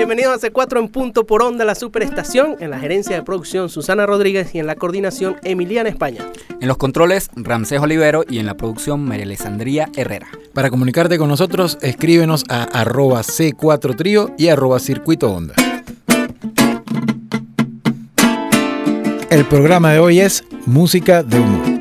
Bienvenidos a C4 en punto por onda, la superestación. En la gerencia de producción, Susana Rodríguez y en la coordinación, Emiliana España. En los controles, Ramsés Olivero y en la producción, María Alessandría Herrera. Para comunicarte con nosotros, escríbenos a arroba C4 Trío y arroba Circuito Onda. El programa de hoy es Música de Humor.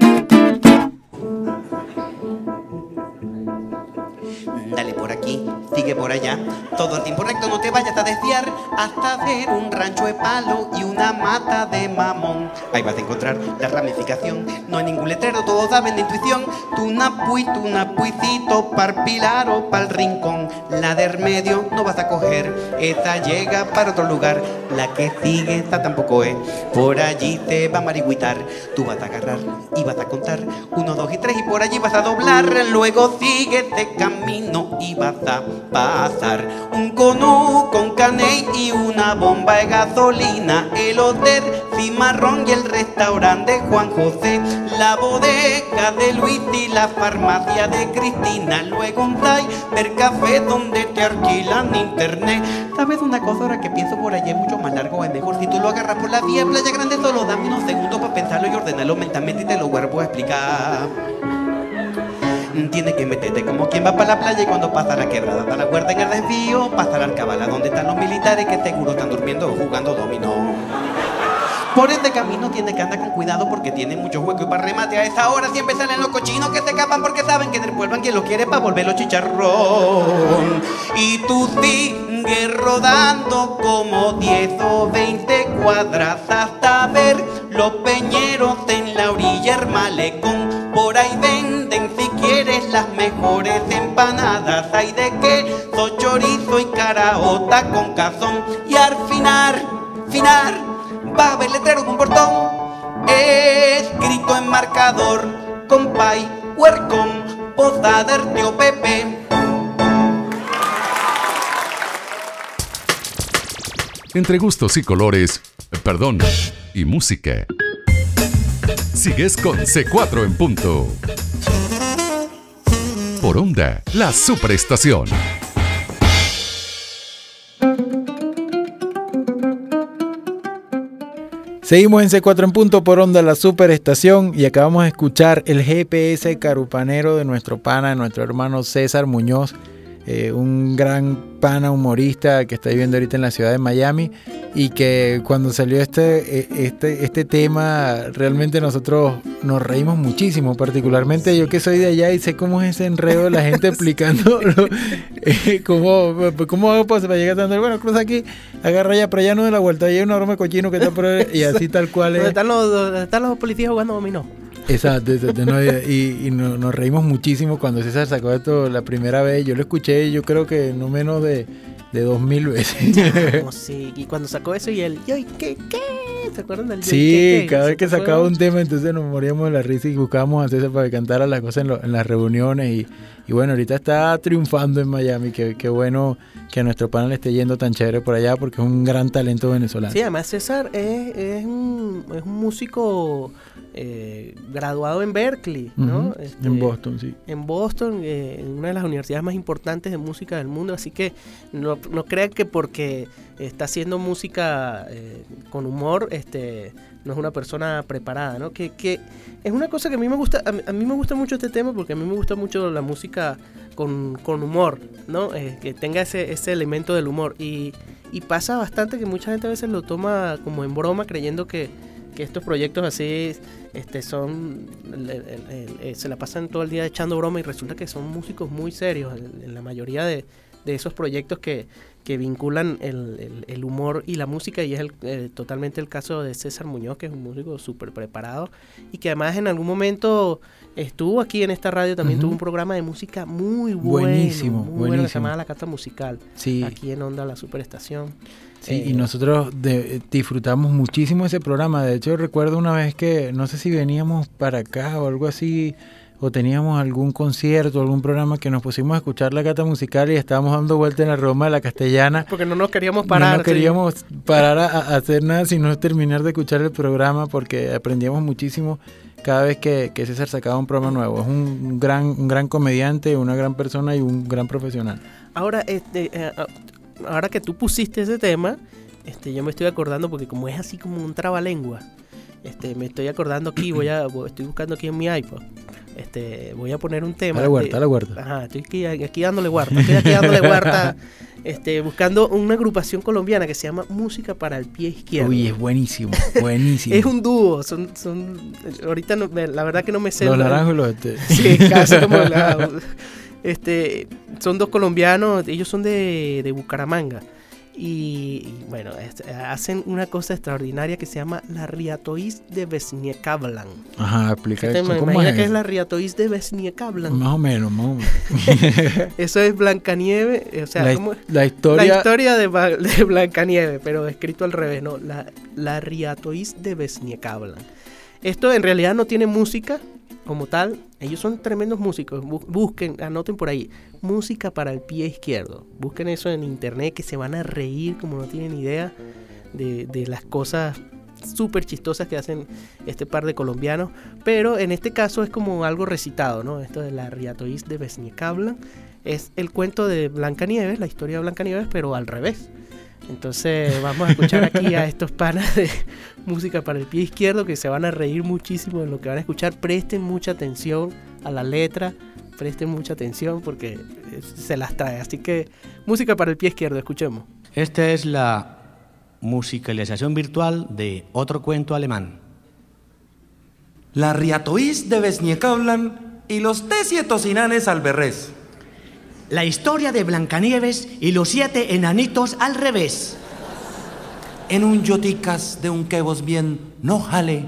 por allá. Todo el tiempo recto, no te vayas a desviar hasta ver un rancho de palo y una mata de mamón. Ahí vas a encontrar la ramificación. No hay ningún letrero, todos saben de intuición. Tu napuy, tu napuicito, par pilar o pa'l rincón. La del medio no vas a coger, esta llega para otro lugar. La que sigue, esta tampoco es. Por allí te va a marigüitar. Tú vas a agarrar y vas a contar. Uno, dos y tres y por allí vas a doblar. Luego sigue este camino y vas a pasar. Un conú con caney y una bomba de gasolina. El hotel Cimarrón y el restaurante de Juan José. La bodega de Luis y la farmacia de Cristina. Luego un ver café donde te alquilan internet. ¿Sabes una cosa ahora que pienso por allá es mucho más largo es mejor? Si tú lo agarras por la vía Playa Grande solo dame unos segundos para pensarlo y ordenarlo mentalmente y te lo vuelvo a explicar. Tienes que meterte como quien va para la playa y cuando pasa la quebrada da la cuerda en el desvío, pasa la arcabala donde están los militares que seguro están durmiendo o jugando dominó. Por este camino tiene que andar con cuidado porque tiene mucho hueco y para remate a esa hora siempre salen los cochinos que se escapan porque saben que en el pueblo quien lo quiere para volverlo chicharrón. Y tú sigues rodando como 10 o 20 cuadras hasta ver los peñeros en la orilla el malecón. Por ahí venden si quieres las mejores empanadas. Hay de queso, chorizo y caraota con cazón. Y al final, final, va a haber letrero con portón. Escrito en marcador, compay, huercón, posada tío Pepe. Entre gustos y colores, perdón, y música. Sigues con C4 en punto. Por onda, la superestación. Seguimos en C4 en punto por onda la superestación y acabamos de escuchar el GPS carupanero de nuestro pana, de nuestro hermano César Muñoz, eh, un gran pana humorista que está viviendo ahorita en la ciudad de Miami y que cuando salió este, e, este, este tema realmente nosotros nos reímos muchísimo, particularmente yo que soy de allá y sé cómo es ese enredo de la gente explicando eh, cómo, cómo hago para llegar a bueno, cruza aquí, agarra ya, pero allá no de la vuelta, hay un enorme cochino que está por ahí, y así tal cual es. están los, están los policías jugando dominó? Exacto, y, nos reímos muchísimo cuando César sacó esto la primera vez. Yo lo escuché, yo creo que no menos de, dos mil veces. sí, y cuando sacó eso y él, ¿qué, qué? ¿Se acuerdan del Sí, cada vez que sacaba un tema, entonces nos moríamos de la risa y buscábamos a César para que cantara las cosas en, las reuniones. Y, y, bueno, ahorita está triunfando en Miami. Qué, qué bueno que a nuestro panel esté yendo tan chévere por allá porque es un gran talento venezolano. Sí, además César es, es, un, es un músico eh, graduado en Berkeley, ¿no? Este, en Boston, sí. En Boston, eh, en una de las universidades más importantes de música del mundo, así que no, no crean que porque está haciendo música eh, con humor, este no es una persona preparada, ¿no? Que, que es una cosa que a mí me gusta, a, mí me gusta mucho este tema porque a mí me gusta mucho la música con, con humor, ¿no? que tenga ese, ese elemento del humor y, y pasa bastante que mucha gente a veces lo toma como en broma creyendo que que estos proyectos así este, son eh, se la pasan todo el día echando broma y resulta que son músicos muy serios en, la mayoría de, esos proyectos que, que vinculan el, humor y la música y es el, eh, totalmente el caso de César Muñoz que es un músico súper preparado y que además en algún momento estuvo aquí en esta radio también tuvo un programa de música muy bueno buenísimo muy bueno que se llamaba La Carta Musical aquí en Onda La Superestación. Sí, y eh, nosotros disfrutamos muchísimo ese programa. De hecho, recuerdo una vez que, no sé si veníamos para acá o algo así, o teníamos algún concierto, algún programa que nos pusimos a escuchar la cata musical y estábamos dando vuelta en la Roma de la Castellana. Porque no nos queríamos parar. No queríamos parar a, hacer nada, sino terminar de escuchar el programa porque aprendíamos muchísimo cada vez que, que César sacaba un programa nuevo. Es un gran, un gran comediante, una gran persona y un gran profesional. Ahora, este, eh, ahora que tú pusiste ese tema, este, yo me estoy acordando porque como es así como un trabalengua, este, me estoy acordando aquí, voy a, estoy buscando aquí en mi iPod. Este, voy a poner un tema. Dale huerta, de- dale huerta. Ajá, estoy aquí, aquí dándole huerta, estoy aquí dándole huerta, este, buscando una agrupación colombiana que se llama Música para el Pie Izquierdo. Uy, es buenísimo, buenísimo. es un dúo, son, son, ahorita no- la verdad que no me sé. Los la- naranjos y los este. Sí, casi como la- este, son dos colombianos, ellos son de, de Bucaramanga. Y, y, bueno, hacen una cosa extraordinaria que se llama la Riatoís de Vesniekablan. Ajá, explica ¿Te ¿cómo es? qué es la Riatoís de Vesniekablan? Más o menos, más o menos. Eso es Blancanieve, o sea, la, ¿cómo- la historia, la historia de, Blancanieve, pero escrito al revés, ¿no? La, la Riatoís de Vesniekablan. Esto en realidad no tiene música como tal. Ellos son tremendos músicos. Bu- Busquen, anoten por ahí. Música para el pie izquierdo. Busquen eso en internet que se van a reír como no tienen idea de, de las cosas súper chistosas que hacen este par de colombianos. Pero en este caso es como algo recitado, ¿no? Esto de la Riatoís de Vesniekablan. Es el cuento de Blancanieves, la historia de Blancanieves, pero al revés. Entonces vamos a escuchar aquí a estos panas de música para el pie izquierdo que se van a reír muchísimo de lo que van a escuchar. Presten mucha atención a la letra, presten mucha atención porque eh, se las trae. Así que música para el pie izquierdo, escuchemos. Esta es la musicalización virtual de otro cuento alemán. La Riatoís de Vesniekablan y los Tesietosinanes alberrés. La historia de Blancanieves y los siete enanitos al revés. En un yoticas de un quebos bien no jale.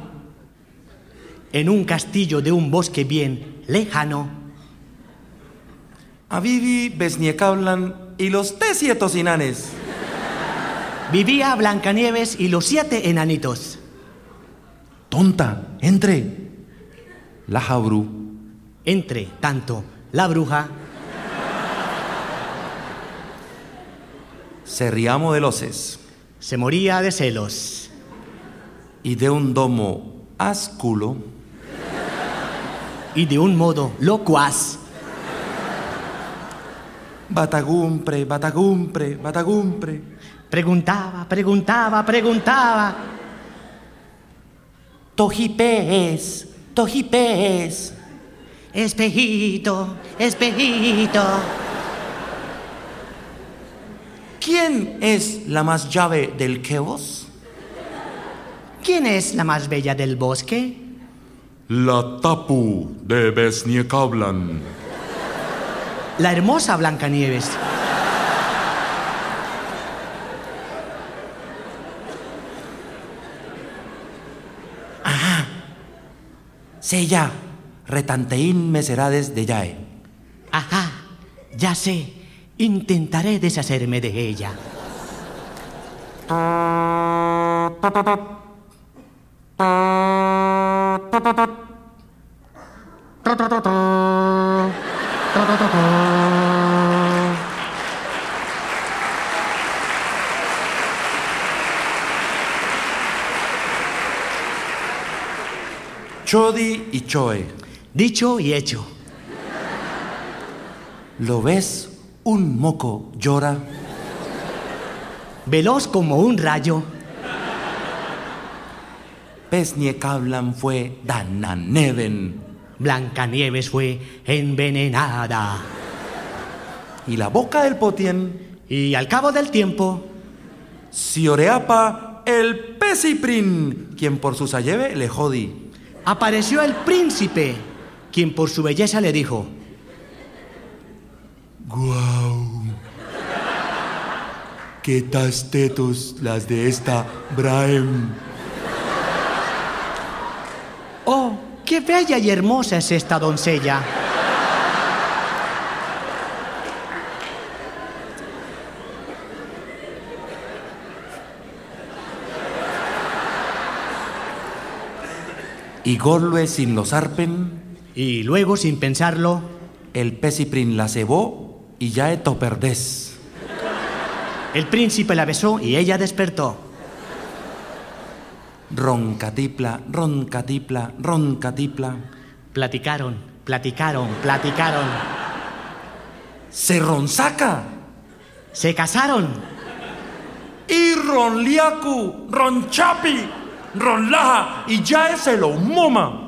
En un castillo de un bosque bien lejano. A Vivi Vesniekablan y los Tesietosinanes. Vivía Blancanieves y los siete enanitos. Tonta, entre. La Jabru. Entre tanto, la bruja Se riamo de loces se moría de celos. y de un domo asculo. Y de un modo locuaz Batagumpre, batagumpre, batagumpre. preguntaba, preguntaba, preguntaba. Tojipes, tojipes. Espejito, espejito. ¿Quién es la más llave del quebos? ¿Quién es la más bella del bosque? La Tapu de Vesniekablan. La hermosa Blancanieves. Sella, retanteín meserades de yae. Ajá, ya sé. Intentaré deshacerme de ella. Chodi y choe. Dicho y hecho. ¿Lo ves? Un moco llora. Veloz como un rayo. Vesniekablan fue Dananeven. Blancanieves fue envenenada. Y la boca del potien, Y al cabo del tiempo, Sioreapa el pesiprin, quien por su sayeve le jodi. apareció el príncipe, quien por su belleza le dijo, Guau. ¿Qué tas tetos las de esta Brahem? Oh, qué bella y hermosa es esta doncella. Y Gorlue sin los arpen, Y luego, sin pensarlo, el pesiprin la cebó y ya eto perdés. el príncipe la besó y ella despertó. Roncatipla, roncatipla, roncatipla. Platicaron, platicaron, platicaron. Se ronsaca. se casaron. Y Ronliaku, Ronchapi, Ronlaja y ya es el Moma.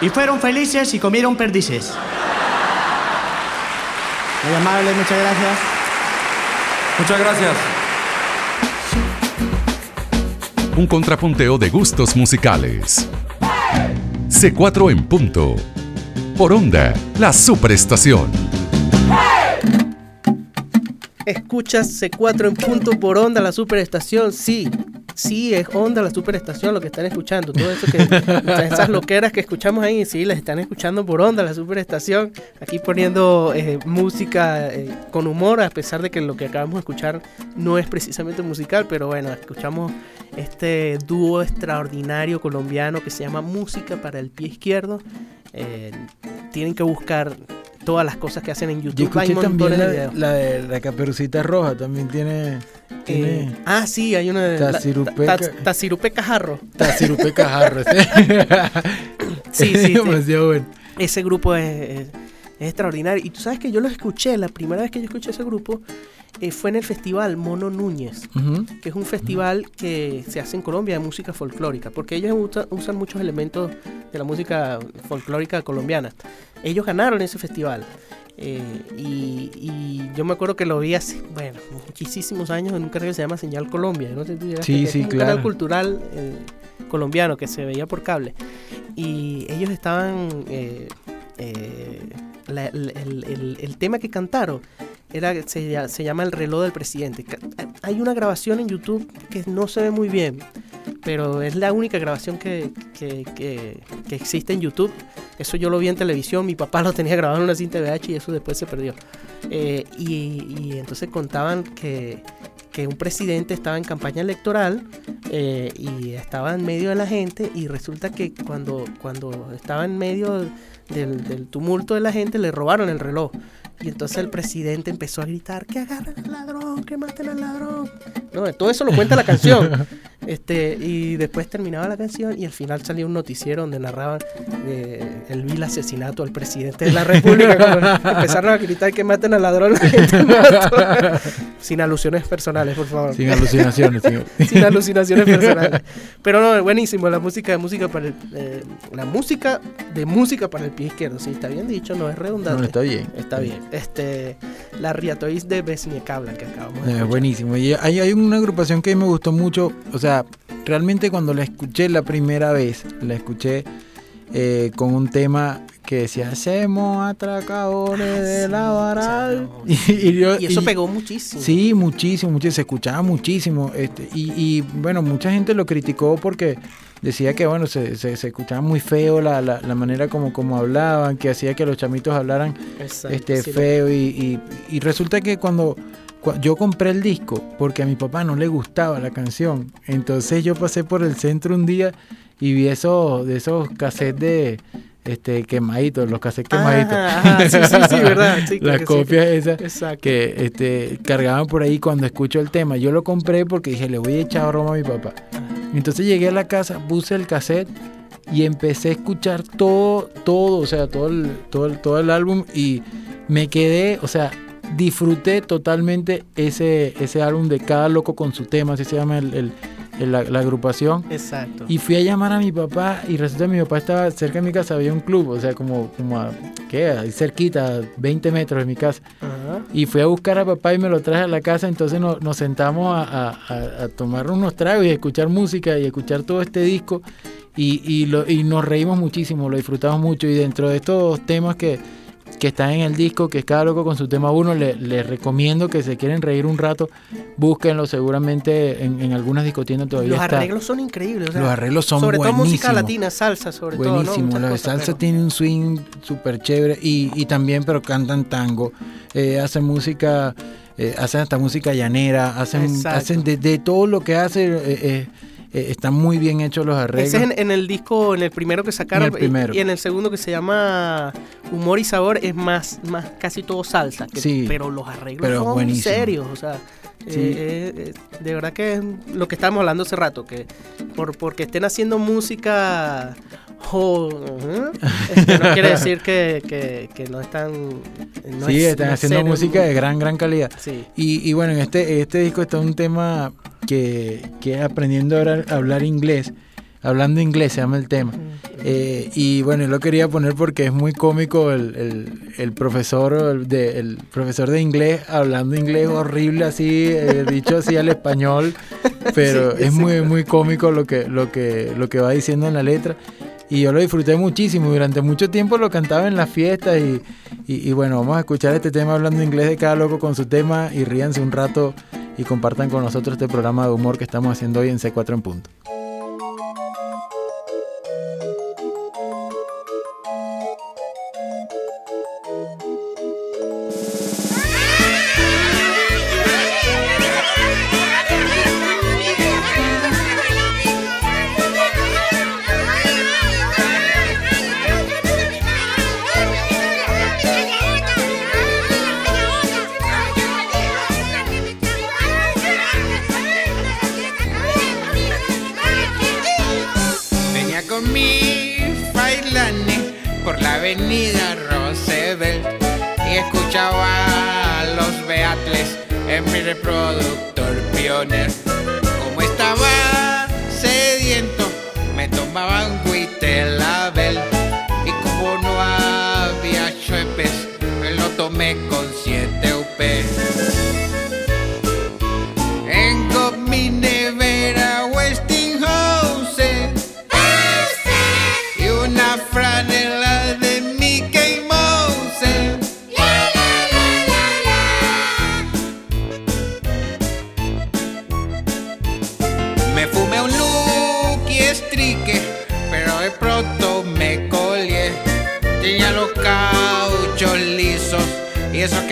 Y fueron felices y comieron perdices. Muy amable, muchas gracias. Muchas gracias. Un contrapunteo de gustos musicales. C4 en punto. Por onda, la superestación. Escuchas C4 en punto por onda, la superestación. Sí, sí, es onda, la superestación, lo que están escuchando. Todo eso que, esas loqueras que escuchamos ahí, sí, las están escuchando por onda, la superestación. Aquí poniendo eh, música eh, con humor, a pesar de que lo que acabamos de escuchar no es precisamente musical, pero bueno, escuchamos este dúo extraordinario colombiano que se llama Música para el Pie Izquierdo. Eh, tienen que buscar todas las cosas que hacen en Yo YouTube. Hay escuché también montones la, de la de la caperucita roja, también tiene... tiene Eh, ah, sí, hay una de la- Tazirupeca. ta- ta- Tazirupe Cajarro. Tazirupe Cajarro. Sí, sí, sí. Demasiado bueno. Ese grupo es, es- es extraordinario. Y tú sabes que yo lo escuché, la primera vez que yo escuché ese grupo eh, fue en el festival Mono Núñez, que es un festival que se hace en Colombia de música folclórica, porque ellos usa- usan muchos elementos de la música folclórica colombiana. Ellos ganaron ese festival. eh, y, y yo me acuerdo que lo vi hace, bueno, muchísimos años en un canal que se llama Señal Colombia. No Sí, que es sí, un claro. canal cultural eh, colombiano que se veía por cable. Y ellos estaban. eh, el, tema que cantaron era se, se llama El reloj del presidente. Hay una grabación en YouTube que no se ve muy bien, pero es la única grabación que, que- que- que existe en YouTube. Eso yo lo vi en televisión, mi papá lo tenía grabado en una cinta VH y eso después se perdió. Eh, y, y entonces contaban que, que un presidente estaba en campaña electoral eh, y estaba en medio de la gente y resulta que cuando, cuando estaba en medio del, del tumulto de la gente le robaron el reloj. Y entonces el presidente empezó a gritar que agarren al ladrón, que maten al ladrón. No, todo eso lo cuenta la canción. Este, y después terminaba la canción y al final salía un noticiero donde narraban eh, el vil asesinato al presidente de la República. Empezaron a gritar que maten al ladrón. Sin alusiones personales, por favor. Sin alucinaciones. sin- Sin alucinaciones personales. Pero no, buenísimo, la música de música para el, eh, la música de música para el pie izquierdo, sí, está bien dicho, no es redundante. No, está bien. Está bien. Este, la Riatois de Besniekablan que acabamos de Eh, buenísimo. Y hay, hay una agrupación que me gustó mucho. O sea, realmente cuando la escuché la primera vez, la escuché eh, con un tema que decía, hacemos atracadores Ah, de sí, la varal. Y, y yo- Y eso y- pegó muchísimo. Sí, muchísimo, muchísimo, se escuchaba muchísimo. Este, y, bueno, mucha gente lo criticó porque decía que bueno, se, se, se escuchaba muy feo la, la, la manera como, como hablaban, que hacía que los chamitos hablaran Exacto, este sí, feo y, resulta que cuando, cua- yo compré el disco porque a mi papá no le gustaba la canción entonces yo pasé por el centro un día y vi esos de esos cassettes de este quemaditos los cassettes quemaditos Ajá, ajá, sí, sí, sí, verdad. Sí, las que sí. copias esas Exacto. que este, cargaban por ahí cuando escucho el tema. Yo lo compré porque dije, le voy a echar broma a mi papá. Entonces llegué a la casa, puse el cassette y empecé a escuchar todo, todo, o sea, todo el, todo el, todo el álbum y me quedé, o sea, disfruté totalmente ese, ese álbum de cada loco con su tema, así se llama el- la, la agrupación. Exacto. Y fui a llamar a mi papá y resulta que mi papá estaba cerca de mi casa, había un club, o sea, como, como a, ¿qué? Ahí cerquita, 20 metros de mi casa. Y fui a buscar a papá y me lo traje a la casa, entonces no- nos sentamos a, a- a- a tomar unos tragos y a escuchar música y a escuchar todo este disco y, y, lo- y nos reímos muchísimo, lo disfrutamos mucho y dentro de estos temas que, que están en el disco, que es cada loco con su tema uno, le- les recomiendo que se quieren reír un rato, búsquenlo seguramente en, en algunas discotiendas todavía Los está. arreglos son increíbles. o sea, Los arreglos son Sobre todo música buenísimos. latina, salsa, sobre todo. ¿no? Buenísimo, la salsa pero- tiene un swing súper chévere y, y también, pero cantan tango, eh, hacen música, eh, hacen hasta música llanera, hacen, Exacto. hacen de, de todo lo que hace, eh, eh, están muy bien hechos los arreglos. Ese es en, en el disco, en el primero que sacaron. En el primero. Y, y en el segundo que se llama Humor y Sabor es más, más casi todo salsa. que- Sí. Pero los arreglos Pero son buenísimo. serios. O sea, Sí. eh, eh, de verdad que es lo que estábamos hablando hace rato. Que por, porque estén haciendo música este, no quiere decir que, que- que no están... no sí, es- están no haciendo música de gran, gran calidad. Sí. Y, y bueno, en este, este disco está un tema que, que aprendiendo a hablar, a hablar inglés. Hablando inglés se llama el tema. Eh, y bueno, lo quería poner porque es muy cómico el, el- el profesor el de, el profesor de inglés hablando inglés horrible así, eh, dicho así al español, pero Sí, es muy muy cómico lo que, lo que, lo que va diciendo en la letra. Y yo lo disfruté muchísimo, durante mucho tiempo lo cantaba en las fiestas y, y- y bueno, vamos a escuchar este tema hablando inglés de cada loco con su tema y ríanse un rato y compartan con nosotros este programa de humor que estamos haciendo hoy en C4 en punto. Avenida Roosevelt y escuchaba a los Beatles en mi reproductor Pioneer.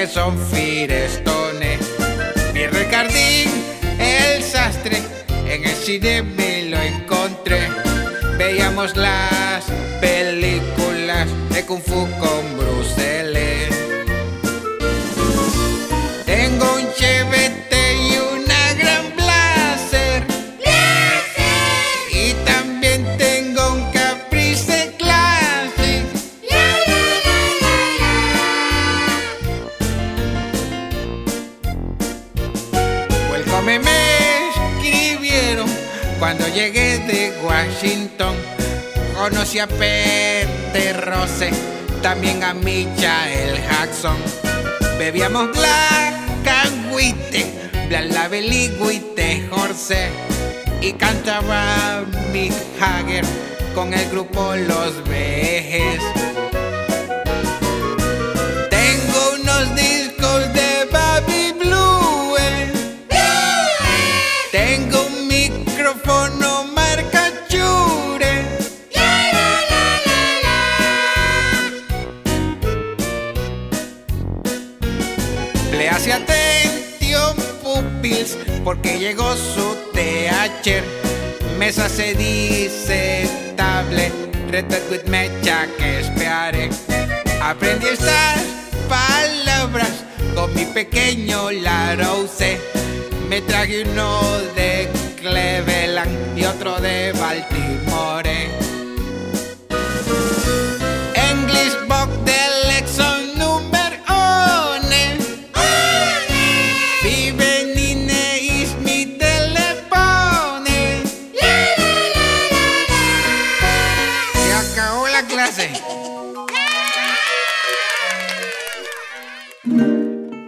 Son Firestone. Mi Ricardín, el sastre, en el cine me lo encontré. Veíamos las películas de Kung Fu con A Peter Rose, también a Michael Jackson. Bebíamos Black and White, y White Horse. Y cantaba Mick Jagger con el grupo Los Vejes. Porque llegó su TH. Mesa se dice table, with mecha que esperaré. Aprendí estas palabras con mi pequeño Larouse. Me traje uno de Cleveland y otro de Baltimore.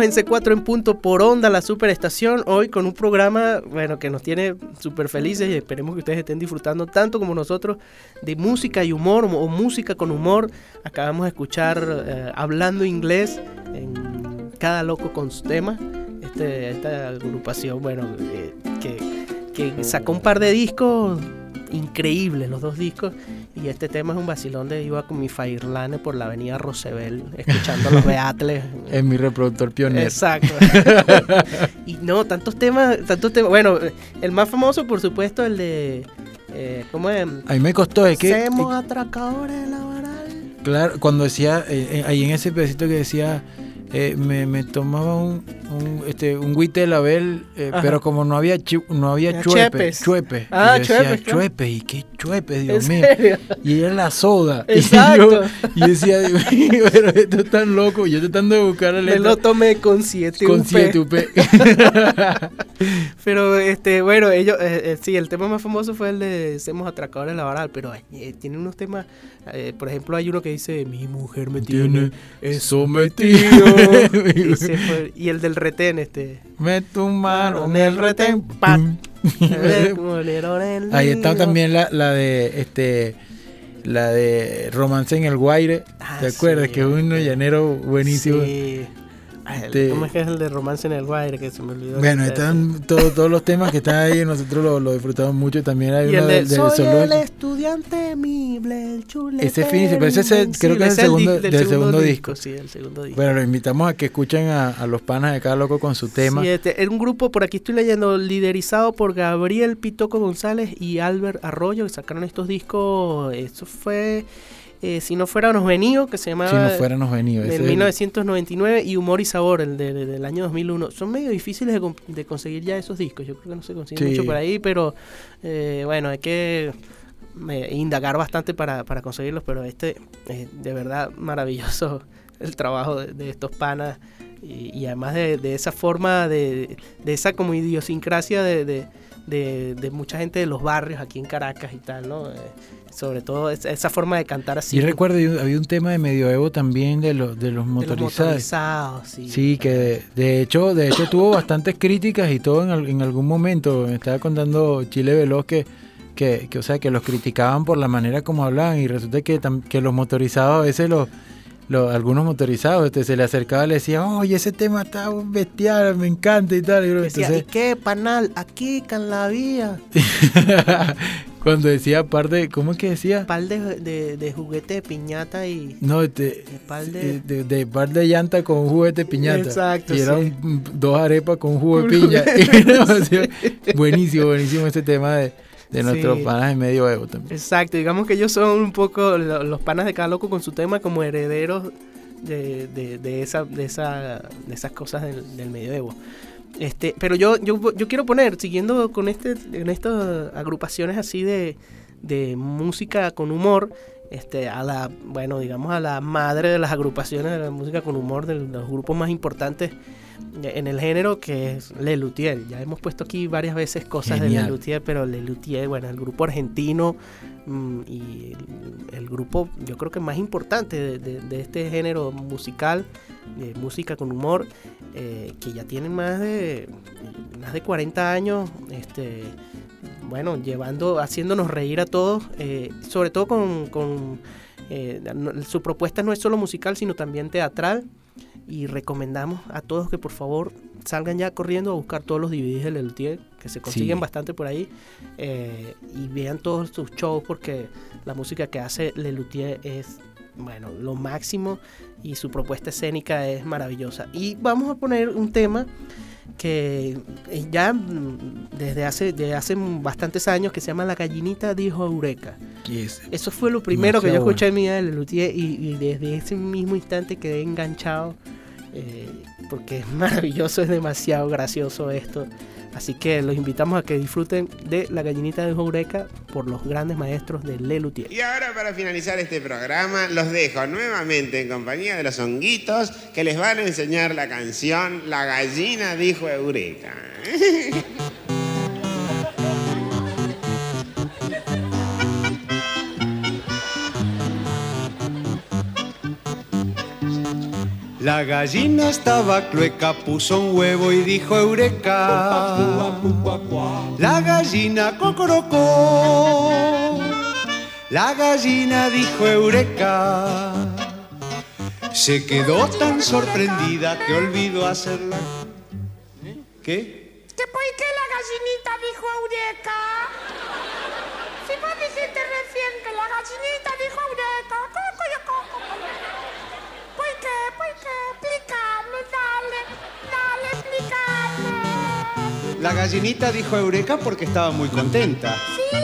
En C4 en punto por onda, la superestación, hoy con un programa, bueno, que nos tiene súper felices y esperemos que ustedes estén disfrutando tanto como nosotros de música y humor o música con humor. Acabamos de escuchar eh, Hablando Inglés en Cada Loco con su tema, este, esta agrupación, bueno, eh, que sacó un par de discos increíbles los dos discos. Y este tema es un vacilón de iba con mi Fairlane por la avenida Roosevelt, escuchando los Beatles. Es mi reproductor pionero. Exacto. y no, tantos temas, tantos temas. Bueno, el más famoso, por supuesto, el de. Eh, ¿Cómo es? A mí me costó, es que. Atracadores laboral. Claro, cuando decía, eh, eh, ahí en ese pedacito que decía, eh, me, me tomaba un, un, este, un Huite Label, eh, pero como no había chu- no había chuepe, chuepe. Ah, y yo decía, chuepe, ¿y qué chuepe, Dios ¿En mío? serio? Y era la soda. Exacto. Y yo, y decía, pero esto es tan loco. Yo tratando de buscar la Me lo tomé con 7 con 7 UP. Pero este, bueno, ellos, eh, eh, sí, el tema más famoso fue el de Semos atracadores laboral, pero eh, tiene unos temas, eh, por ejemplo, hay uno que dice, mi mujer me tiene Tiene es fue- y el del retén, este. En En el retén. Ahí está también la, la de este la de Romance en el Guaire. Ah, ¿Te acuerdas? sí, que es un llanero buenísimo. Sí. Ah, el- Este- ¿Cómo es que es el de romance en el Guaire? Que se me olvidó. Bueno, están todos, todos los temas que están ahí, nosotros lo, lo disfrutamos mucho. También hay uno el de del, del Soy el zoológico. estudiante mible, el chulete. Ese es finísimo, pero ese es el- creo que es el segundo- di- del segundo disco. Sí, el segundo disco. Bueno, los invitamos a que escuchen a, a los panas de cada loco con su tema. Sí, este, era un grupo, por aquí estoy leyendo, liderizado por Gabriel Pitoco González y Albert Arroyo, que sacaron estos discos. Eso fue, eh, si no fuera Nos Venido, que se llamaba. si no fuéramos venidos. Del es el- 1999 y Humor y Sabor, el de- de- del año 2001. Son medio difíciles de, con- de conseguir ya esos discos. Yo creo que no se consiguen Sí. mucho por ahí, pero eh, bueno, hay que eh, indagar bastante para, para conseguirlos. Pero este, eh, de verdad, maravilloso el trabajo de, estos panas. Y, y además de, de esa forma, de, de esa como idiosincrasia de, de, de- mucha gente de los barrios aquí en Caracas y tal, ¿no? Eh, sobre todo esa, esa forma de cantar así. Yo recuerdo, había un tema de medioevo también de los, de los de los motorizados. motorizados, sí. Sí, que de, de hecho, de hecho tuvo bastantes críticas y todo en, en algún momento. Me estaba contando Chile Veloz que, que, que, o sea, que los criticaban por la manera como hablaban y resulta que, que los motorizados a veces los, los- algunos motorizados este, se le acercaba y le decía, oye, ese tema está bestial, me encanta y tal. Y Decía, entonces, ¿y qué, panal? Aquí, can la vía. cuando decía aparte, ¿cómo es que decía? Pal de, de, de juguete de piñata y... No, este, de pal de... de, de par de llanta con juguete piñata. Exacto, Y era sí. un- dos arepas con jugo de Un piña. jugo de Y era demasiado- buenísimo, buenísimo este tema de, de nuestros Sí. panas de medioevo también. Exacto, digamos que ellos son un poco lo- los panas de cada loco con su tema como herederos de, de, de esa, de, esa, de esas cosas del, del medioevo. Este, pero yo, yo, yo quiero poner, siguiendo con este, en estas agrupaciones así de, de música con humor, este, a la, bueno, digamos a la madre de las agrupaciones de la música con humor, de los grupos más importantes en el género, que es Le Luthier. Ya hemos puesto aquí varias veces cosas de Genial. Le Luthier, pero Le Luthier, bueno, el grupo argentino mm, y el, el grupo, yo creo que más importante de, de- de este género musical, de música con humor, eh, que ya tienen más de más de 40 años, este, bueno, llevando, haciéndonos reír a todos, eh, sobre todo con, con, eh, su propuesta no es solo musical, sino también teatral. Y recomendamos a todos que por favor salgan ya corriendo a buscar todos los DVDs de Lelutier, que se consiguen Sí. bastante por ahí, eh, y vean todos sus shows porque la música que hace Lelutier es, bueno, lo máximo y su propuesta escénica es maravillosa. Y vamos a poner un tema que eh, ya mm, desde hace, desde hace bastantes años que se llama La gallinita dijo Eureka. Y es- Eso fue lo primero que yo escuché en mi vida de Lelutier y, y desde ese mismo instante quedé enganchado eh, porque es maravilloso, es demasiado gracioso esto. Así que los invitamos a que disfruten de La gallinita de Eureka por los grandes maestros de Lelutier. Y ahora para finalizar este programa los dejo nuevamente en compañía de los honguitos que les van a enseñar la canción La gallina dijo Eureka. La gallina estaba clueca, puso un huevo y dijo eureka. La gallina cocorocó. La gallina dijo eureka. Se quedó tan sorprendida que olvidó hacerla. ¿Qué? ¿Que por qué la gallinita dijo Eureka? Sí, por gallinita dijo Eureka. Coco y coco. ¿Por qué? ¿Por qué? Explícame, dale. Dale, explícame. La gallinita dijo Eureka porque estaba muy contenta. ¿Sí?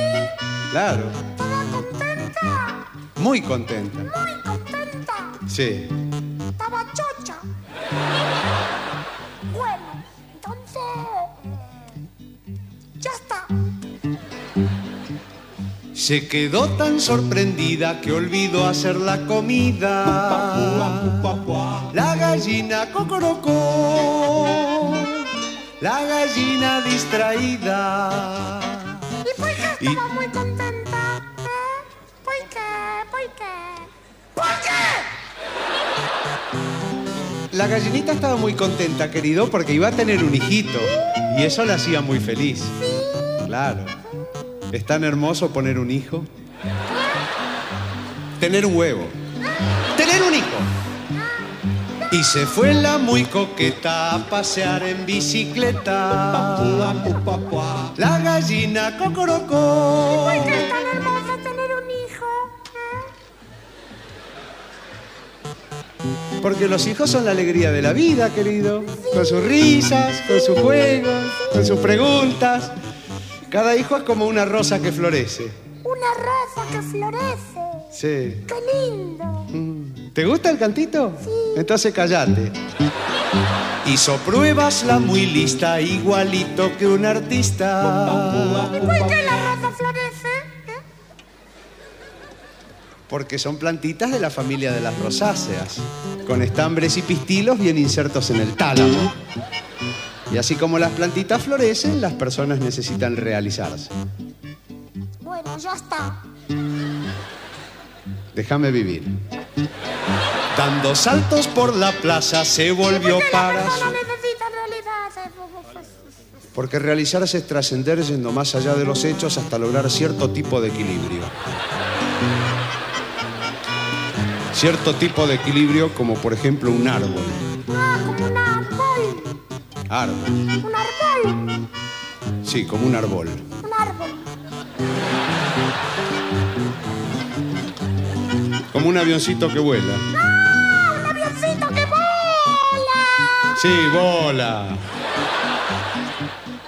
Claro, ¿Estaba contenta? muy contenta. Muy contenta. Sí. Estaba chocha. Bueno, entonces... eh, Ya está. Se quedó tan sorprendida que olvidó hacer la comida. La gallina cocorocó. La gallina distraída. ¿Y por qué Y- estaba muy contenta? ¿Eh? ¿Por qué? ¿Por qué? ¿Por qué? La gallinita estaba muy contenta, querido, porque iba a tener un hijito. Y eso la hacía muy feliz. Claro. ¿Es tan hermoso poner un hijo? Tener un huevo. Y se fue la muy coqueta a pasear en bicicleta. La gallina cocorocó. ¿Por qué es tan hermoso tener un hijo? Porque los hijos son la alegría de la vida, querido. Con sus risas, con sus juegos, con sus preguntas. Cada hijo es como una rosa que florece. Una rosa que florece. Sí. ¡Qué lindo! ¿Te gusta el cantito? Sí. Entonces callate. Hizo pruebas la muy lista, igualito que un artista. ¿Y por qué la rosa florece? ¿Eh? Porque son plantitas de la familia de las rosáceas, con estambres y pistilos bien insertos en el tálamo. Y así como las plantitas florecen, las personas necesitan realizarse. Bueno, ya está. Déjame vivir. Dando saltos por la plaza se volvió para su... Porque realizarse es trascender yendo más allá de los hechos hasta lograr cierto tipo de equilibrio. Cierto tipo de equilibrio como por ejemplo un árbol. Ah, como un árbol. Árbol. Un árbol. Sí, como. Un árbol. Como un avioncito que vuela. ¡Ah! ¡Un avioncito que vola! Sí, bola.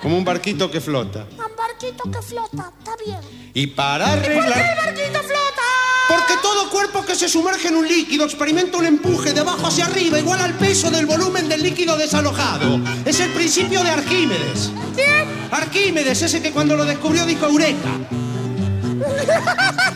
Como un barquito que flota. Un barquito que flota. Está bien. Y para ¿Y por qué el arreglar... barquito flota? Porque todo cuerpo que se sumerge en un líquido experimenta un empuje de abajo hacia arriba igual al peso del volumen del líquido desalojado. Es el principio de Arquímedes. ¿Quién? Arquímedes, ese que cuando lo descubrió dijo Eureka.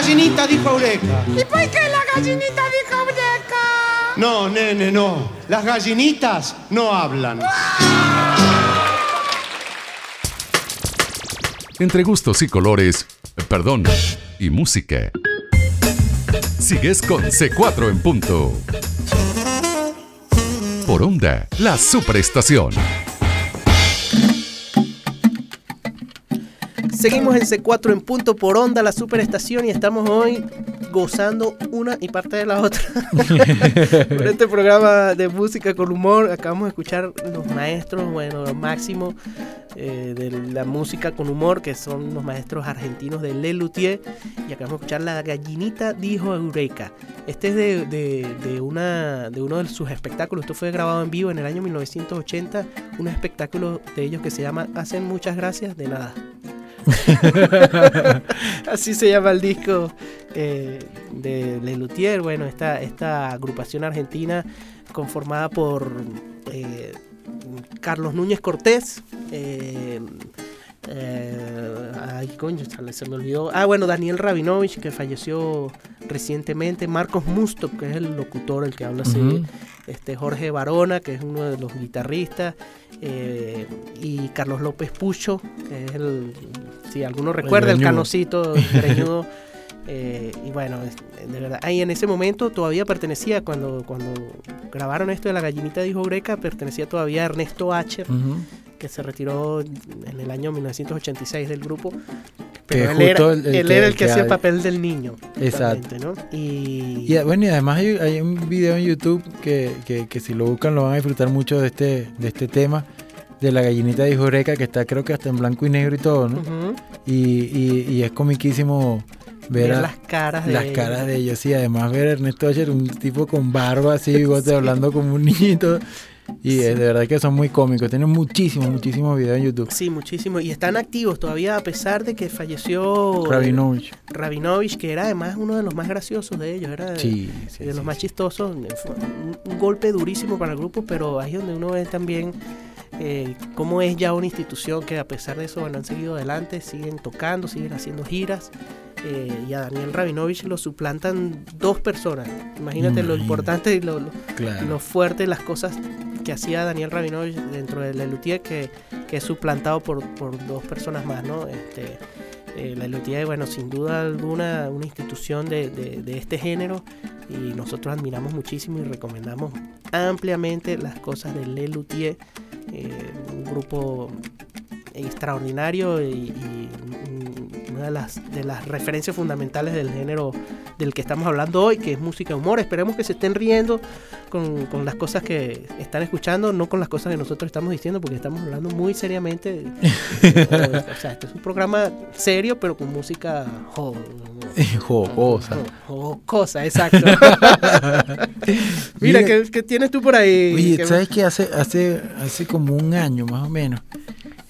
gallinita dijo Eureka. ¿Y por qué la gallinita dijo Eureka? No, nene, no. Las gallinitas no hablan. Entre gustos y colores, perdón, y música. Sigues con C4 en punto. Por onda, la superestación. Seguimos en C4 en punto por onda, la superestación, y estamos hoy gozando una y parte de la otra. por este programa de música con humor, acabamos de escuchar los maestros, bueno, lo máximo eh, de la música con humor, que son los maestros argentinos de Le Luthier, y acabamos de escuchar La gallinita dijo Eureka. Este es de, de- de una, de uno de sus espectáculos, esto fue grabado en vivo en el año 1980, un espectáculo de ellos que se llama Hacen muchas gracias de nada. Así se llama el disco eh, de Le Luthier. Bueno, esta, esta agrupación argentina conformada por eh, Carlos Núñez Cortés. eh, eh, ay, coño, se me olvidó. Ah, bueno, Daniel Rabinovich, que falleció recientemente. Marcos Mustop, que es el locutor, el que habla así. Este, Jorge Barona, que es uno de los guitarristas. eh, y Carlos López Pucho, que es el. Si alguno recuerda, el, greñudo. canocito greñudo. Eh, y bueno, de verdad. Ahí en ese momento todavía pertenecía, cuando, cuando grabaron esto de la gallinita dijo Greca, pertenecía todavía a Ernesto Acher. Que se retiró en el año 1986 del grupo. Pero él, era, el- el él que- era el que que hacía el papel del niño. Exacto. ¿no? Y, Y bueno, y además hay, hay un video en YouTube que, que- que si lo buscan lo van a disfrutar mucho de este, de este tema. de la gallinita de Jureca, que está creo que hasta en blanco y negro y todo, ¿no? Y, y- y es comiquísimo ver, Ver a- las caras de las ellos. caras de ellos. Y además ver a Ernesto Ocher, un tipo con barba así, bigote, hablando como un niñito. Y es de verdad que son muy cómicos. Tienen muchísimos, muchísimos videos en YouTube. Sí, muchísimo. Y están activos todavía a pesar de que falleció Rabinovich. Rabinovich, que era además uno de los más graciosos de ellos, era de, Sí, de los más chistosos. Fue un, un golpe durísimo para el grupo, pero ahí es donde uno ve también eh, cómo es ya una institución que a pesar de eso bueno, han seguido adelante, siguen tocando, siguen haciendo giras. Eh, y a Daniel Rabinovich lo suplantan dos personas. Imagínate lo importante y lo, lo- Claro. lo fuerte, las cosas que hacía Daniel Rabinovich dentro de Lelutier que, que es suplantado por, por dos personas más, ¿no? Este, eh, la Lelutier, bueno, sin duda alguna, una institución de, de- de este género y nosotros admiramos muchísimo y recomendamos ampliamente las cosas de Lelutier, eh, un grupo extraordinario y, y una de las, de las referencias fundamentales del género del que estamos hablando hoy, que es música humor. Esperemos que se estén riendo con, con las cosas que están escuchando, no con las cosas que nosotros estamos diciendo, porque estamos hablando muy seriamente. o sea, este es un programa serio, pero con música jo- Jocosa. jocosa, exacto. Mira, ¿qué, qué tienes tú por ahí? Oye, ¿Qué- ¿sabes qué? Hace, hace, hace como un año más o menos,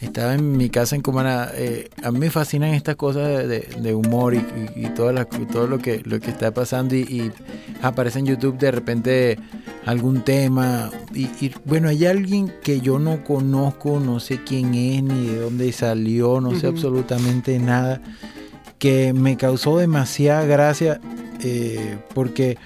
estaba en mi casa en Cumaná. eh, a mí me fascinan estas cosas de, de- de humor y, y- y todas las- todo lo que, lo que está pasando y, y aparece en YouTube de repente algún tema. Y, bueno, hay alguien que yo no conozco, no sé quién es, ni de dónde salió, no sé absolutamente nada, que me causó demasiada gracia eh, porque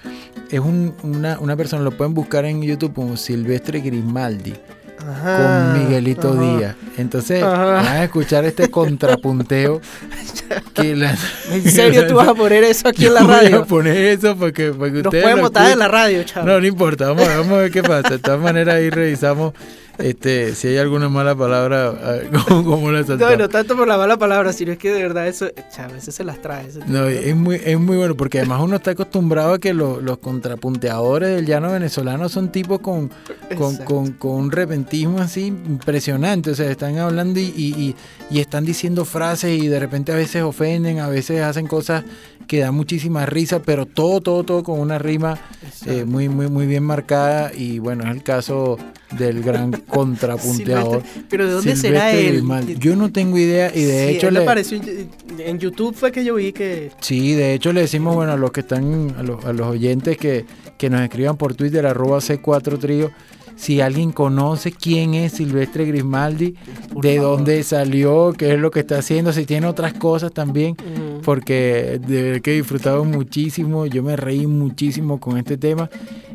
es un- una, una persona, lo pueden buscar en YouTube como Silvestre Grimaldi. Ajá, con Miguelito ajá. Díaz. Entonces, Ajá. van a escuchar este contrapunteo. que la- ¿En serio tú vas a poner eso aquí en la Yo voy radio? a poner eso porque, porque Nos ustedes pueden botar de la radio, chavo. No, no importa. Vamos, vamos a ver qué pasa. De todas maneras, ahí revisamos este, si hay alguna mala palabra, a ver cómo, cómo la No, saltamos. no tanto por la mala palabra, sino es que de verdad eso, a veces se las trae. No, es muy, es muy bueno porque además uno está acostumbrado a que lo- los contrapunteadores del llano venezolano son tipos con, con, con- con un repentismo así impresionante. O sea, están hablando y, y- y- y están diciendo frases y de repente a veces ofenden, a veces hacen cosas que dan muchísima risa, pero todo, todo, todo con una rima eh, muy, muy, muy bien marcada. Y bueno, es el caso del gran contrapunteador. Silvestre, pero ¿de dónde será Silvestre él? Grimaldi. Yo no tengo idea y de Sí, hecho él le, apareció en, en YouTube fue que yo vi que Sí, de hecho le decimos, bueno, a los que están, a los, a los oyentes que, que nos escriban por Twitter, arroba C4 Trío, si alguien conoce quién es Silvestre Grimaldi, de dónde salió, qué es lo que está haciendo, si tiene otras cosas también, porque de verdad que he disfrutado muchísimo, yo me reí muchísimo con este tema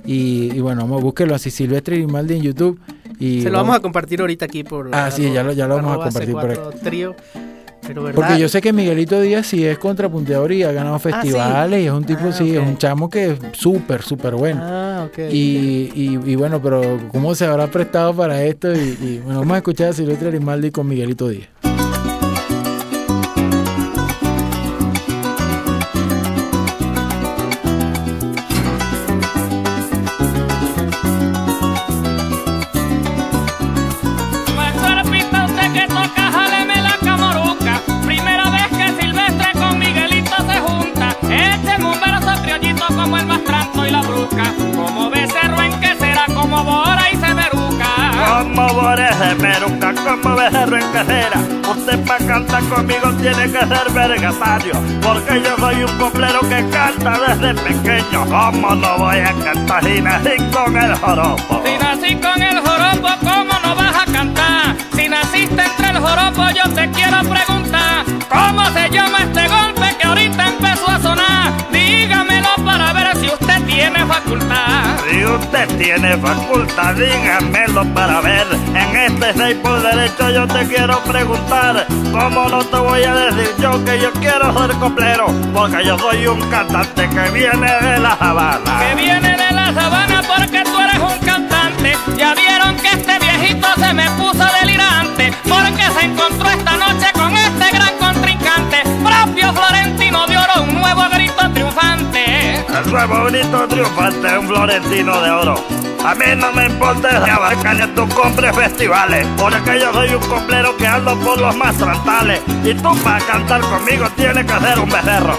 y, y bueno, vamos, búsquelo así, Silvestre Grimaldi en YouTube. Y se lo vamos a compartir ahorita aquí por Ah, sí, ya lo- ya lo vamos a compartir por C4 Trío. Pero verdad, Porque yo sé que Miguelito Díaz sí es contrapunteador y ha ganado festivales y es un tipo, Ah, sí, es un chamo que es súper, súper bueno. Ah, ok. Y, y- y bueno, pero ¿cómo se habrá prestado para esto? Y, y, bueno, vamos a escuchar a Silvestre Grimaldi con Miguelito Díaz. Usted pa' cantar conmigo tiene que ser vergatario. Porque yo soy un coplero que canta desde pequeño. ¿Cómo no voy a cantar y nací con el joropo? Si nací con el joropo, ¿cómo no vas a cantar? Si naciste tiene facultad, dígamelo para ver. En este seis por derecho yo te quiero preguntar. ¿Cómo no te voy a decir yo que yo quiero ser coplero? Porque yo soy un cantante que viene de la Habana. Que viene de la sabana porque tú eres un cantante. Ya vieron que este viejito se me puso delirante. Porque se encontró esta noche con este gran contrincante. Propio Florentino de Oro, un nuevo grito triunfante. El nuevo grito triunfante, un florentino de oro. A mí no me importa que abarcan tú compres festivales, porque yo soy un coplero que ando por los más trantales. Y tú para cantar conmigo tienes que ser un becerro.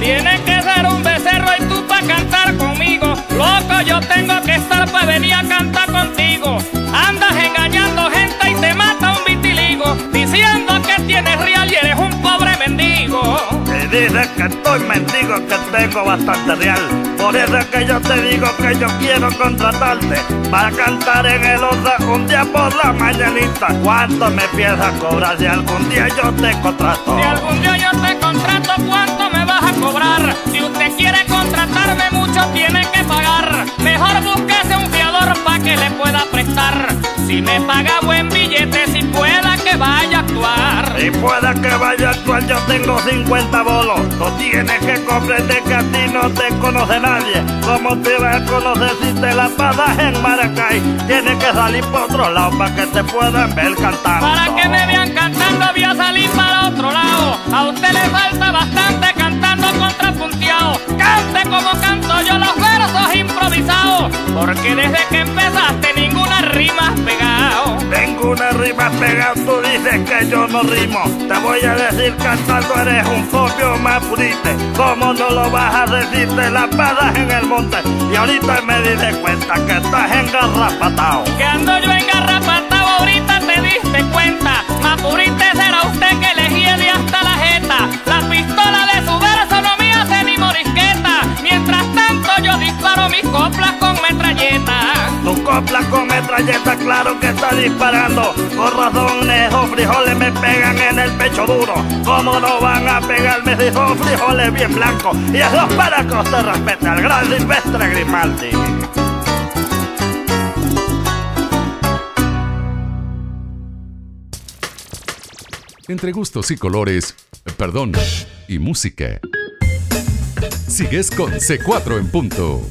Tienes que ser un becerro y tú para cantar conmigo. Loco, yo tengo que estar para venir a cantar contigo. Andas engañando gente y te mata un vitiligo. Diciendo que tienes real y eres un pobre mendigo. Y dices que estoy mendigo, que tengo bastante real. Por eso es que yo te digo que yo quiero contratarte para cantar en el Osa un día por la mañanita. ¿Cuánto me piensas cobrar si algún día yo te contrato? Si algún día yo te contrato, ¿cuánto me vas a cobrar? Si usted quiere contratarme mucho, tiene que pagar. Mejor búsquese un fiador para que le pueda prestar. Si me paga buen billete, pueda que vaya a yo tengo 50 bolos. Tú tienes que comprender que a ti no te conoce nadie. ¿Cómo te va a conocer si te la pasas en Maracay? Tienes que salir por otro lado para que te puedan ver cantando. Para que me vean cantando voy a salir para otro lado. A usted le falta bastante cantando contrapunteado. Cante como los Porque desde que empezaste ninguna rima has pegado. Ninguna rima has pegado, tú dices que yo no rimo. Te voy a decir cantando eres un copio más purite. ¿Cómo no lo vas a decir? Te la en el monte. Y ahorita me di de cuenta que estás engarrapatao. Que ando yo engarrapatado, ahorita te diste cuenta. Mapurite será usted que le hiede hasta la jeta. La pistola de copla con metralleta, claro que está disparando. Con razón, esos frijoles me pegan en el pecho duro. ¿Cómo no van a pegarme si son frijoles bien blancos? Y es para que usted respete al gran Silvestre Grimaldi. Entre gustos y colores, perdón, y música. Sigues con C4 en punto.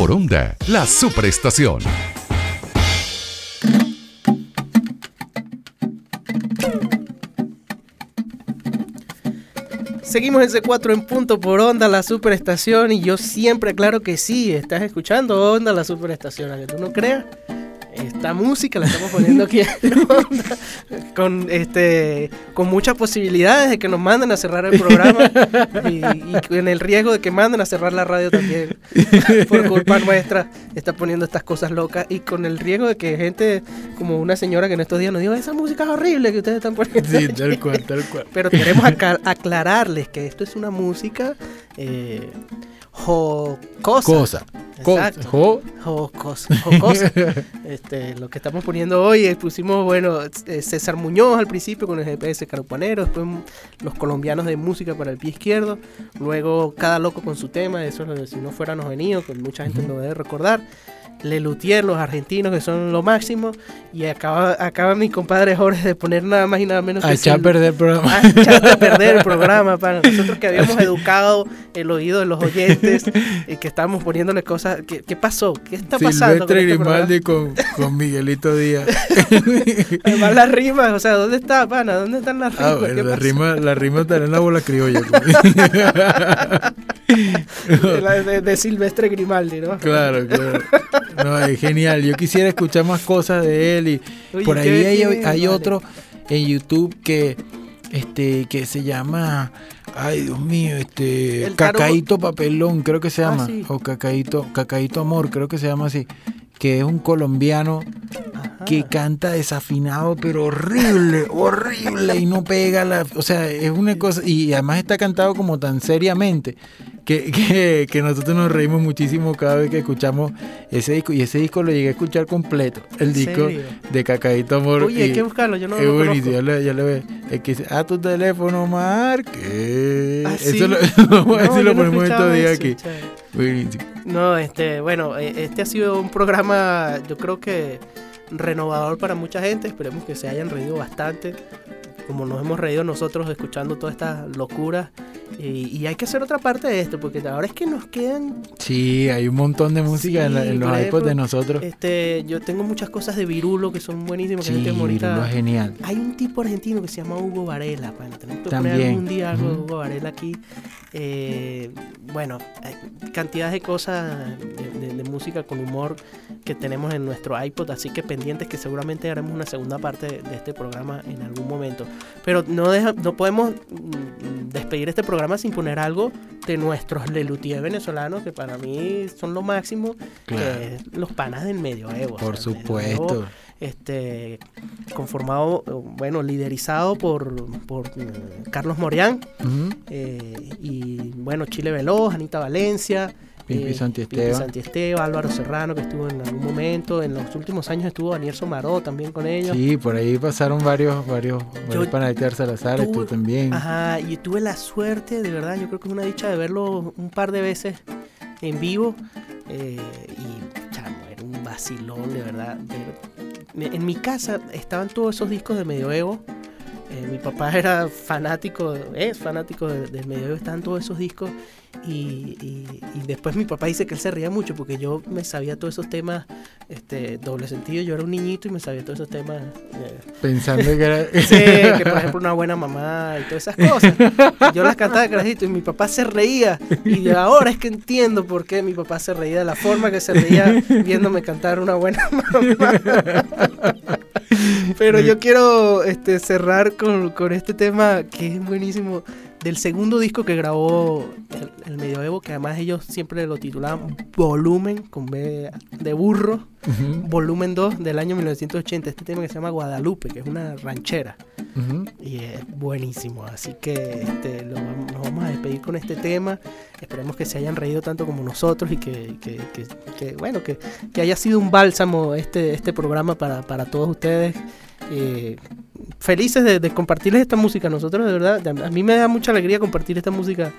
Por onda, la superestación. Seguimos en C4 en punto por Onda, la superestación. Y yo siempre aclaro que sí, estás escuchando Onda, la superestación. A que tú no creas, esta música la estamos poniendo aquí en con, este, con muchas posibilidades de que nos manden a cerrar el programa y, y con el riesgo de que manden a cerrar la radio también. Por culpa nuestra, está poniendo estas cosas locas y con el riesgo de que gente como una señora que en estos días nos dijo, esa música es horrible que ustedes están poniendo. Sí, allí". tal cual, tal cual. Pero queremos aclararles que esto es una música eh, jocosa. Cosa. Co- Exacto. jo- Jocosa. jocosa. Este, lo que estamos poniendo hoy, eh, pusimos, bueno, eh, César Muñoz al principio con el GPS Carupanero, después los colombianos de música para el pie izquierdo, luego cada loco con su tema, eso es lo de si no fuéramos venido, que mucha gente lo debe recordar. Lelutier, los argentinos que son lo máximo, y acaba, acaba mi compadre Jorge de poner nada más y nada menos A echar a perder el programa. a echar a perder el programa para nosotros que habíamos educado el oído de los oyentes y que estábamos poniéndole cosas. ¿Qué, qué pasó? ¿Qué está pasando? con Silvestre este Grimaldi con, con Miguelito Díaz. Además, las rimas, o sea, ¿dónde está, pana? ¿Dónde están las rimas? Ah, bueno, ¿Qué la rima, la rima estará en la bola criolla. De, de- de Silvestre Grimaldi, ¿no? Claro, claro. No, es genial. Yo quisiera escuchar más cosas de él y Oye, por ahí hay, hay vale. otro en YouTube que este que se llama ay Dios mío, este Cacaíto Papelón, creo que se Ah, llama sí. o Cacaíto Cacaíto Amor, creo que se llama así, que es un colombiano que canta desafinado, pero horrible, horrible, y no pega la. O sea, es una cosa. Y además está cantado como tan seriamente que, que, que nosotros nos reímos muchísimo cada vez que escuchamos ese disco. Y ese disco lo llegué a escuchar completo. El ¿En disco serio? de Cacaíto Amor. Oye, hay que buscarlo, yo no Es lo buenísimo, ya le, ya le ve. El que dice, a tu teléfono marque. Ah, Eso lo, No, eso yo lo ponemos estos días aquí. Buenísimo. No, este, bueno, eh, este ha sido un programa, yo creo que renovador para mucha gente. Esperemos que se hayan reído bastante, como nos hemos reído nosotros escuchando todas estas locuras. Y, y hay que hacer otra parte de esto, porque ahora es que nos quedan. Sí, hay un montón de música en, la- en Sí, los iPods de nosotros. Este, yo tengo muchas cosas de Virulo que son buenísimas. que Sí, bonita. Virulo es genial. Hay un tipo argentino que se llama Hugo Varela. Bueno, tenemos que También. poner algún día algo de. Hugo Varela aquí. Eh, bueno, cantidad de cosas de, de- de música con humor que tenemos en nuestro iPod, así que pendientes que seguramente haremos una segunda parte de, de este programa en algún momento. Pero no, deja- no podemos mm, despedir este programa sin poner algo de nuestros Lelutier venezolanos, que para mí son lo máximo, Claro. que es los panas del medioevo. Por o sea, el supuesto. Este conformado, bueno, liderizado por, por eh, Carlos Morián eh, y bueno, Chile Veloz, Anita Valencia, Pimpi eh, Santiesteban. Álvaro Serrano que estuvo en algún momento, en los últimos años estuvo Daniel Somaró también con ellos. Sí, por ahí pasaron varios, varios, varios Yo Salazar, tú también. Ajá, y tuve la suerte, de verdad, yo creo que es una dicha de verlo un par de veces en vivo. eh, y un vacilón, de verdad. ver- En mi casa estaban todos esos discos de medioevo. Eh, mi papá era fanático, es fanático de- del medioevo, estaban todos esos discos. Y, y- y después mi papá dice que él se reía mucho porque yo me sabía todos esos temas, este, doble sentido. Yo era un niñito y me sabía todos esos temas. eh, Pensando que era- sí, que por ejemplo una buena mamá y todas esas cosas. Yo las cantaba de carajito y mi papá se reía. Y de ahora es que entiendo por qué mi papá se reía de la forma que se reía viéndome cantar una buena mamá. Pero yo quiero este, cerrar con, con este tema que es buenísimo. Del segundo disco que grabó el, el Medioevo, que además ellos siempre lo titulaban Volumen, con B de burro. Volumen 2 del año 1980. Este tema que se llama Guadalupe, que es una ranchera. Y es buenísimo. Así que este, nos vamos a despedir con este tema. Esperemos que se hayan reído tanto como nosotros y que, que- que- que, bueno, que haya sido un bálsamo este, este programa para, para todos ustedes. Eh, felices de, de compartirles esta música. Nosotros, de verdad, a mí me da mucha alegría compartir esta música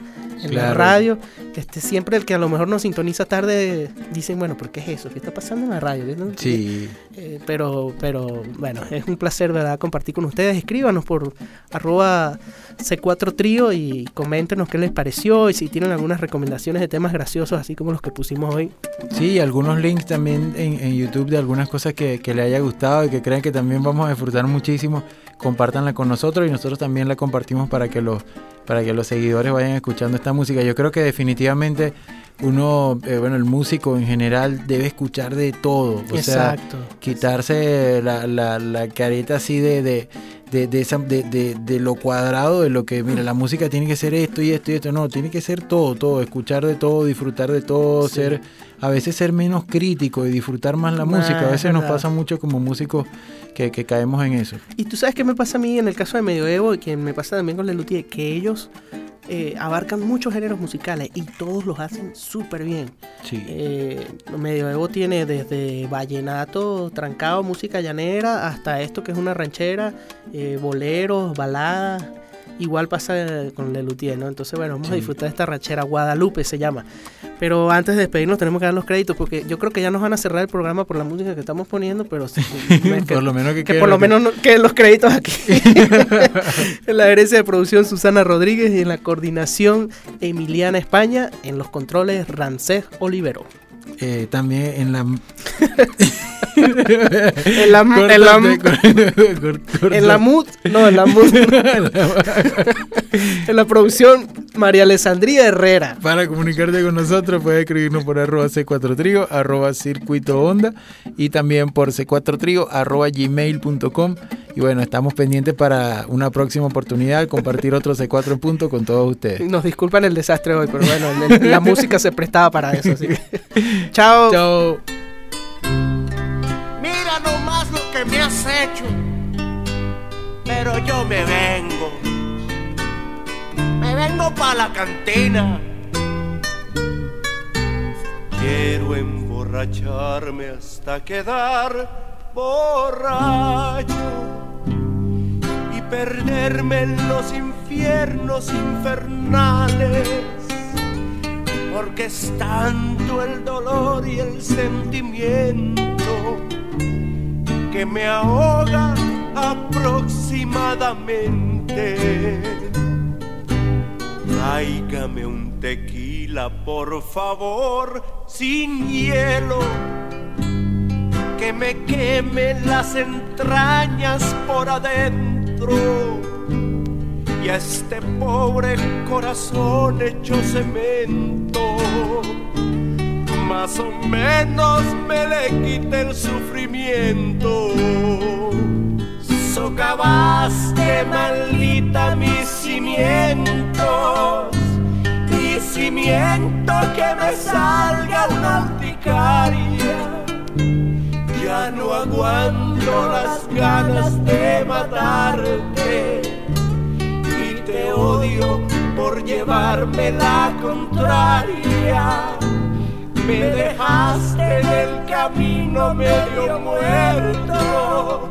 en la radio. Este, siempre el que a lo mejor nos sintoniza tarde dicen, bueno, ¿por qué es eso? ¿Qué está pasando en la radio? ¿Qué no- Sí. eh, pero, pero bueno, es un placer, ¿verdad? Compartir con ustedes. Escríbanos por arroba C4 Trío y coméntenos qué les pareció y si tienen algunas recomendaciones de temas graciosos, así como los que pusimos hoy. Sí, algunos links también en, en YouTube de algunas cosas que, que le haya gustado y que crean que también vamos a disfrutar muchísimo. Compártanla con nosotros y nosotros también la compartimos para que los, para que los seguidores vayan escuchando esta música. Yo creo que definitivamente uno, eh, bueno, el músico en general debe escuchar de todo. O Exacto. sea, quitarse la, la, la careta así de, de, de, de esa- de- de- de lo cuadrado, de lo que, mira, la música tiene que ser esto y esto y esto. No, tiene que ser todo, todo. Escuchar de todo, disfrutar de todo, Sí. ser, a veces ser menos crítico y disfrutar más la música. A es veces nos pasa mucho como músicos que, que caemos en eso. Y tú sabes qué me pasa a mí en el caso de Medioevo y que me pasa también con Lelutier, que ellos eh, abarcan muchos géneros musicales y todos los hacen súper bien. Sí. Eh, Medioevo tiene desde vallenato, trancado, música llanera, hasta esto que es una ranchera, eh, boleros, baladas. Igual pasa con Lelutier, ¿no? Entonces, bueno, vamos a disfrutar de esta ranchera. Guadalupe se llama. Pero antes de despedirnos tenemos que dar los créditos porque yo creo que ya nos van a cerrar el programa por la música que estamos poniendo, pero sí, me- Por lo menos que que por lo que- menos no- queden los créditos aquí. en la gerencia de producción Susana Rodríguez y en la coordinación Emiliana España, en los controles Rancés Olivero. Eh, también en la... En la, en la, en la mood, no, en la mood. en la producción María Alessandría Herrera. Para comunicarte con nosotros puedes escribirnos por arroba C4 Trío, arroba circuito onda y también por C4 Trío, arroba gmail.com. Y bueno, estamos pendientes para una próxima oportunidad, compartir otro C4 en punto con todos ustedes. Nos disculpan el desastre hoy, pero bueno, la música se prestaba para eso. Así que. Chao. Chao. Mira nomás lo que me has hecho. Pero yo me vengo. Me vengo para la cantina. Quiero emborracharme hasta quedar borracho y perderme en los infiernos infernales. Porque es tanto el dolor y el sentimiento que me ahoga aproximadamente. Tráigame un tequila, por favor, sin hielo, que me queme las entrañas por adentro y a este pobre corazón hecho cemento. Más o menos me le quite el sufrimiento. Socavaste maldita mis cimientos y cimiento que me salga una urticaria. Ya no aguanto las ganas de matarte y te odio por llevarme la contraria. Me dejaste en el camino medio muerto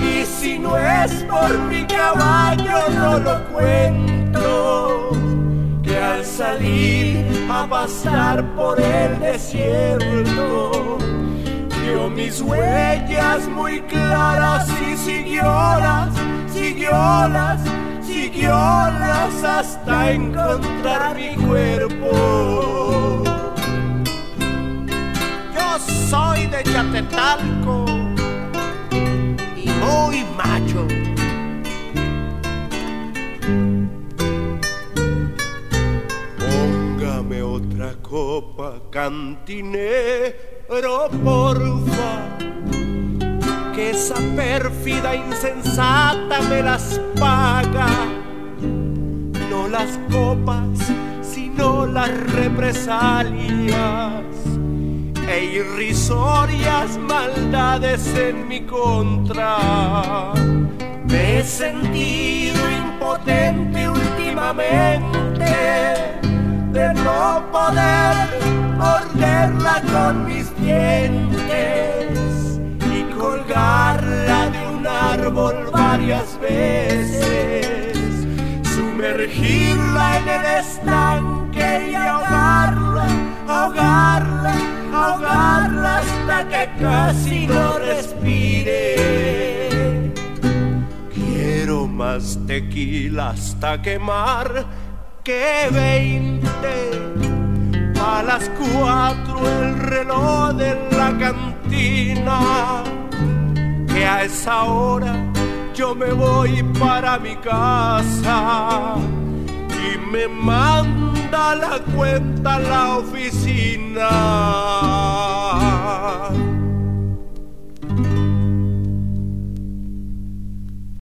y si no es por mi caballo no lo cuento que al salir a pasar por el desierto vio mis huellas muy claras y siguiólas, siguiólas, siguiólas hasta encontrar mi cuerpo. Yo soy de Chatetalco y muy macho. Póngame otra copa, cantinero, porfa. Que esa pérfida insensata me las paga. Las copas, sino las represalias e irrisorias maldades en mi contra. Me he sentido impotente últimamente de no poder morderla con mis dientes y colgarla de un árbol varias veces, sumergirla en el estanque y ahogarla, ahogarla, ahogarla hasta que casi no respire. Quiero más tequila hasta quemar que veinte. A las cuatro el reloj de la cantina. Que a esa hora yo me voy para mi casa y me manda la cuenta a la oficina.